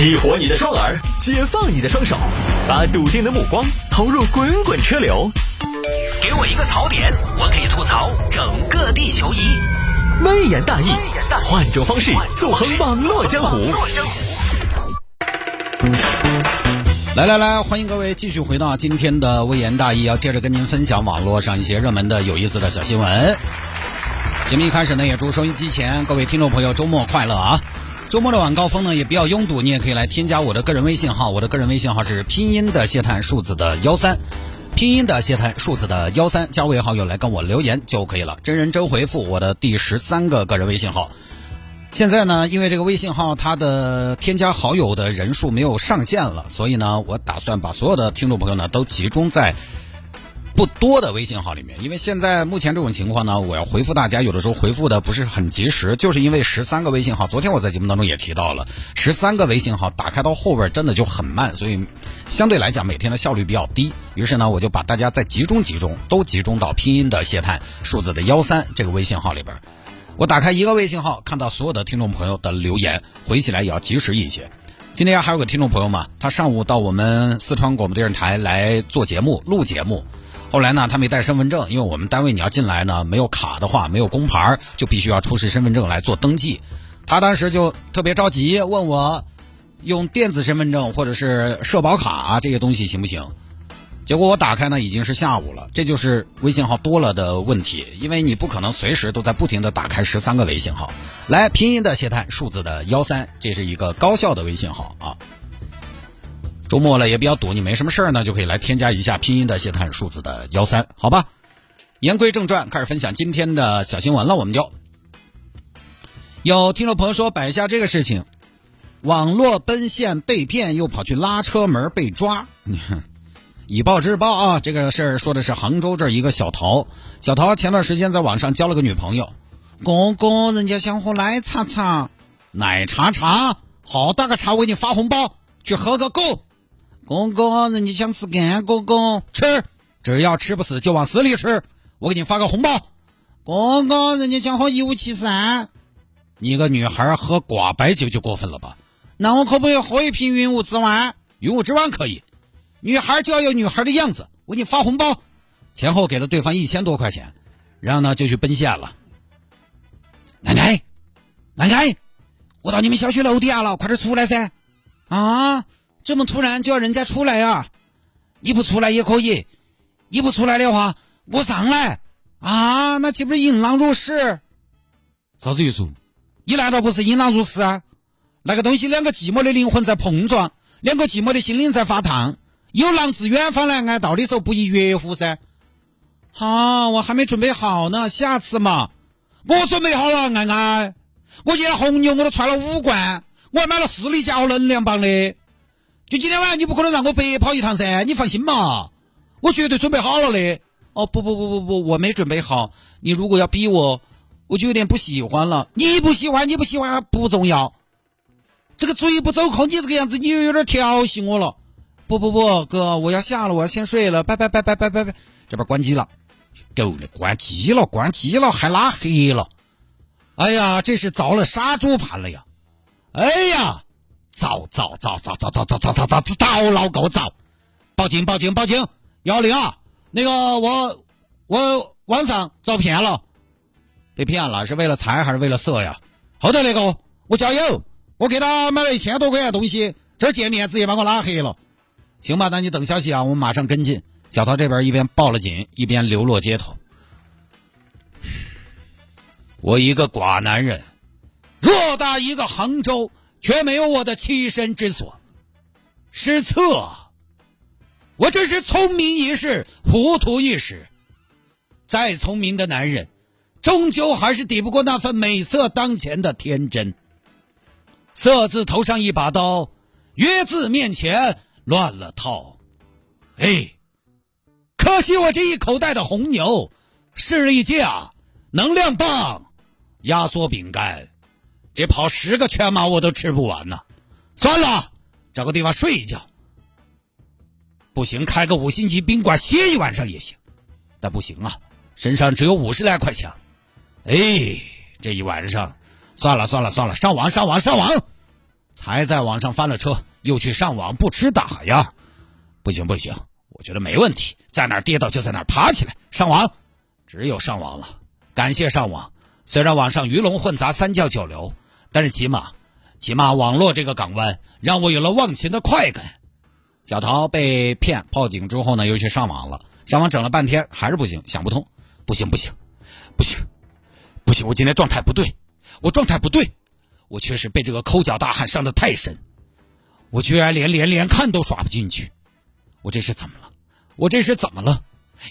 激活你的双耳，解放你的双手，把笃定的目光投入滚滚车流。给我一个槽点，我可以吐槽整个地球仪。微言大义，换种方式纵横网络江湖。来来来，欢迎各位继续回到今天的微言大义，要接着跟您分享网络上一些热门的有意思的小新闻。节目一开始呢，也祝收音机前各位听众朋友周末快乐啊！周末的晚高峰呢也比较拥堵，你也可以来添加我的个人微信号，我的个人微信号是拼音的谢探数字的幺三，拼音的谢探数字的幺三，加为好友来跟我留言就可以了，真人真回复我的第十三个个人微信号。现在呢，因为这个微信号它的添加好友的人数没有上限了，所以呢，我打算把所有的听众朋友呢都集中在。不多的微信号里面，因为现在目前这种情况呢，我要回复大家，有的时候回复的不是很及时，就是因为十三个微信号，昨天我在节目当中也提到了，十三个微信号打开到后边真的就很慢，所以相对来讲每天的效率比较低。于是呢，我就把大家再集中集中，都集中到拼音的谢探数字的幺三这个微信号里边。我打开一个微信号，看到所有的听众朋友的留言，回起来也要及时一些。今天还有个听众朋友嘛，他上午到我们四川广播电视台来做节目、录节目。后来呢，他没带身份证，因为我们单位你要进来呢，没有卡的话，没有工牌，就必须要出示身份证来做登记。他当时就特别着急，问我用电子身份证或者是社保卡这些东西行不行？结果我打开呢，已经是下午了。这就是微信号多了的问题，因为你不可能随时都在不停的打开十三个微信号。来，拼音的谢探，数字的幺三，这是一个高效的微信号啊。周末了也比较堵，你没什么事儿呢，就可以来添加一下拼音的谢探数字的幺三，好吧？言归正传，开始分享今天的小新闻了。我们就有听众朋友说摆下这个事情，网络奔现被骗，又跑去拉车门被抓。你看，以暴制暴啊！这个事儿说的是杭州这一个小桃，小桃前段时间在网上交了个女朋友，公公人家想喝奶茶茶，奶茶茶，好大个茶，我给你发红包，去喝个够。公公，人家想吃干公公吃，只要吃不死就往死里吃。我给你发个红包。公公，人家想喝一五七三，你个女孩喝寡白酒就过分了吧？那我可不可以喝一瓶云雾之湾？云雾之湾可以。女孩就要有女孩的样子，我给你发红包。前后给了对方一千多块钱，然后呢就去奔现了。奶奶，奶奶，我到你们小区楼底下了，快点出来噻！啊！这么突然就要人家出来呀？你不出来也可以，你不出来的话，我上来啊！那岂不是引狼入室？啥子意思？你难道不是引狼入室啊？那个东西，两个寂寞的灵魂在碰撞，两个寂寞的心灵在发烫。有狼自远方来挨到的时候，不亦乐乎噻？好，我还没准备好呢，下次嘛。我准备好了，安安。我今天红牛我都揣了五罐，我还买了士力架和能量棒的。就今天晚上，你不可能让我白跑一趟噻！你放心嘛，我绝对准备好了的。哦，不不不不不，我没准备好。你如果要逼我，我就有点不喜欢了。你不喜欢，你不喜欢不重要。这个嘴不走空，你这个样子，你又有点调戏我了。不不不，哥，我要下了，我要先睡了。拜拜拜拜拜拜拜。这边关机了，够了，关机了，关机了，还拉黑了。哎呀，这是遭了杀猪盘了呀！哎呀！早早早早早早早早早早早老够早！报警报警报警！幺零二，那个我我晚上遭骗了，被骗了是为了财还是为了色呀？后头那个我加油，我给他买了一千多块钱东西，这见面直接把我拉黑了。行吧，那你等消息啊，我们马上跟进。小涛这边一边报了警，一边流落街头。我一个寡男人，偌大一个杭州。却没有我的栖身之所，失策。我真是聪明一世，糊涂一时。再聪明的男人，终究还是抵不过那份美色当前的天真。色字头上一把刀，约字面前乱了套。哎，可惜我这一口袋的红牛、士力架、能量棒、压缩饼干。这跑十个全马我都吃不完呢，算了，找个地方睡一觉。不行，开个五星级宾馆歇一晚上也行，但不行啊，身上只有五十来块钱。哎，这一晚上，算了算了算了，上网上网上网，才在网上翻了车，又去上网，不吃打呀？不行不行，我觉得没问题，在哪跌倒就在哪爬起来，上网，只有上网了。感谢上网，虽然网上鱼龙混杂，三教九流，但是起码，起码网络这个港湾让我有了忘情的快感。小桃被骗报警之后呢，又去上网了，上网整了半天还是不行，想不通，不行不行，不行，不行，我今天状态不对，我状态不对，我确实被这个抠脚大汉伤得太深，我居然连连连看都刷不进去，我这是怎么了？我这是怎么了？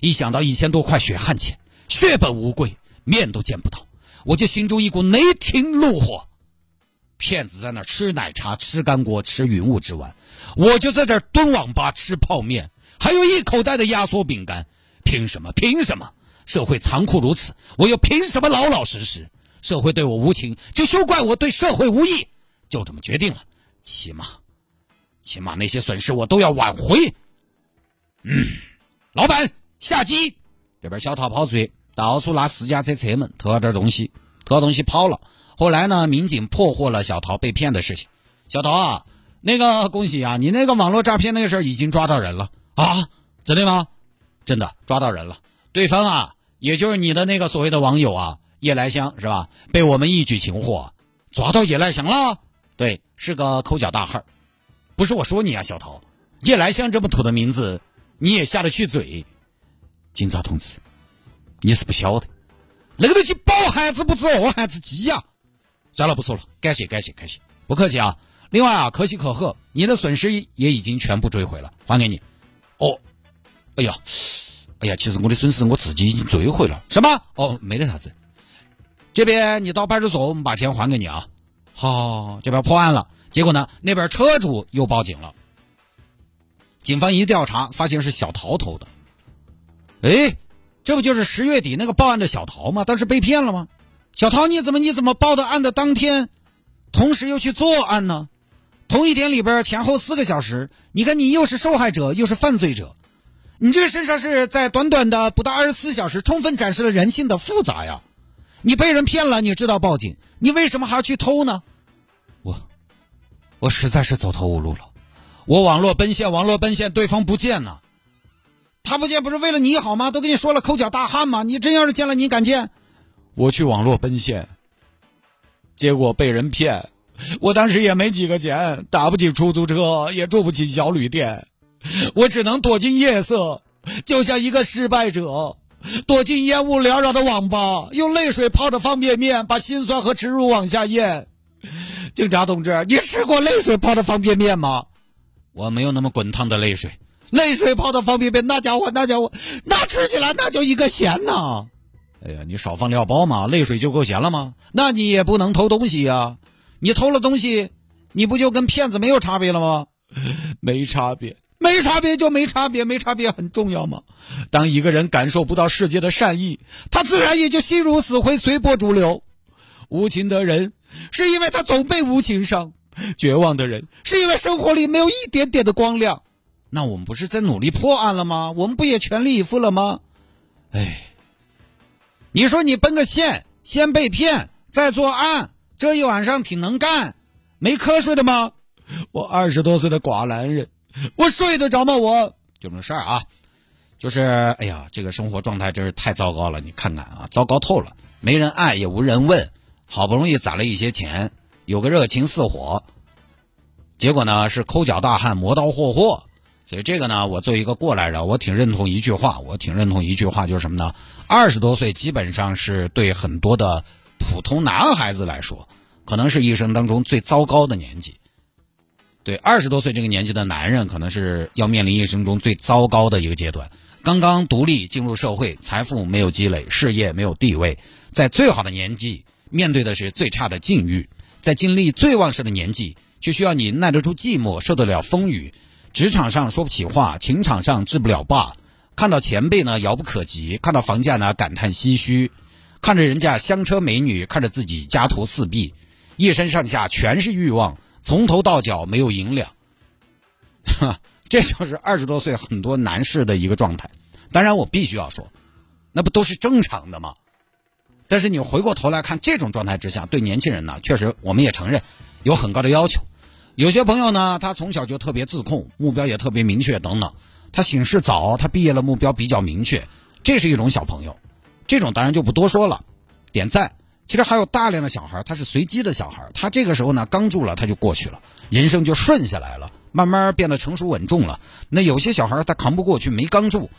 一想到一千多块血汗钱，血本无归。面都见不到，我就心中一股雷霆怒火。骗子在那吃奶茶、吃干锅、吃云雾之丸，我就在这蹲网吧吃泡面，还有一口袋的压缩饼干。凭什么？凭什么？社会残酷如此，我又凭什么老老实实？社会对我无情，就休怪我对社会无义。就这么决定了，起码，起码那些损失我都要挽回。嗯，老板下机，这边小桃跑出去。到处拉私家车车门，偷了点东西，偷了东西跑了。后来呢，民警破获了小桃被骗的事情。小桃啊，那个恭喜啊，你那个网络诈骗那个事儿已经抓到人了啊？真的吗？真的抓到人了。对方啊，也就是你的那个所谓的网友啊，夜来香是吧？被我们一举擒获，抓到夜来香了。对，是个抠脚大汉。不是我说你啊，小桃，夜来香这么土的名字，你也下得去嘴？警察同志。你是不晓得，那个东西饱汉子不知饿汉子饥呀！算了，不说了，感谢感谢感谢，不客气啊。另外啊，可喜可贺，你的损失也已经全部追回了，还给你。哦，哎呀，哎呀，其实我的损失我自己已经追回了。什么？哦，没得啥子。这边你到派出所，我们把钱还给你啊。好，这边破案了，结果呢，那边车主又报警了。警方一调查，发现是小桃偷的。哎。这不就是十月底那个报案的小桃吗？当时被骗了吗？小涛，你怎么你怎么报的案的当天，同时又去作案呢？同一天里边前后四个小时，你看你又是受害者又是犯罪者，你这个身上是在短短的不到二十四小时，充分展示了人性的复杂呀！你被人骗了，你知道报警，你为什么还要去偷呢？我，我实在是走投无路了，我网络奔现，网络奔现，对方不见了。他不见不是为了你好吗？都跟你说了抠脚大汉吗？你真要是见了，你敢见？我去网络奔现，结果被人骗。我当时也没几个钱，打不起出租车，也住不起小旅店，我只能躲进夜色，就像一个失败者，躲进烟雾缭绕的网吧，用泪水泡着方便面，把心酸和耻辱往下咽。警察同志，你试过泪水泡的方便面吗？我没有那么滚烫的泪水。泪水泡的方便面，那家伙，那家伙，那吃起来那叫一个咸呐！哎呀，你少放料包嘛，泪水就够咸了吗？那你也不能偷东西呀！你偷了东西，你不就跟骗子没有差别了吗？没差别，没差别就没差别，没差别很重要吗？当一个人感受不到世界的善意，他自然也就心如死灰，随波逐流。无情的人，是因为他总被无情伤；绝望的人，是因为生活里没有一点点的光亮。那我们不是在努力破案了吗？我们不也全力以赴了吗？哎，你说你奔个现，先被骗，再作案，这一晚上挺能干，没瞌睡的吗？我二十多岁的寡男人，我睡得着吗？我就这事儿啊，就是哎呀，这个生活状态真是太糟糕了。你看看啊，糟糕透了，没人爱也无人问，好不容易攒了一些钱，有个热情似火，结果呢是抠脚大汉磨刀霍霍。所以这个呢，我作为一个过来人，我挺认同一句话，我挺认同一句话，就是什么呢？二十多岁基本上是对很多的普通男孩子来说，可能是一生当中最糟糕的年纪。对，二十多岁这个年纪的男人，可能是要面临一生中最糟糕的一个阶段。刚刚独立进入社会，财富没有积累，事业没有地位，在最好的年纪面对的是最差的境遇，在精力最旺盛的年纪，却需要你耐得住寂寞，受得了风雨。职场上说不起话，情场上治不了霸，看到前辈呢遥不可及，看到房价呢感叹唏嘘，看着人家香车美女，看着自己家徒四壁，一身上下全是欲望，从头到脚没有银两，哈，这就是二十多岁很多男士的一个状态。当然，我必须要说，那不都是正常的吗？但是你回过头来看，这种状态之下，对年轻人呢，确实我们也承认有很高的要求。有些朋友呢，他从小就特别自控，目标也特别明确，等等。他醒事早，他毕业了，目标比较明确，这是一种小朋友。这种当然就不多说了，点赞。其实还有大量的小孩，他是随机的小孩，他这个时候呢刚住了，他就过去了，人生就顺下来了，慢慢变得成熟稳重了。那有些小孩他扛不过去，没刚住，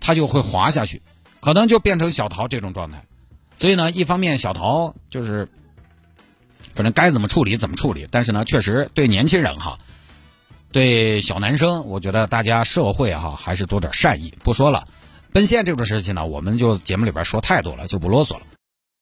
他就会滑下去，可能就变成小桃这种状态。所以呢，一方面小桃就是。反正该怎么处理怎么处理，但是呢，确实对年轻人哈，对小男生，我觉得大家社会哈还是多点善意。不说了，奔现这种事情呢，我们就节目里边说太多了，就不啰嗦了。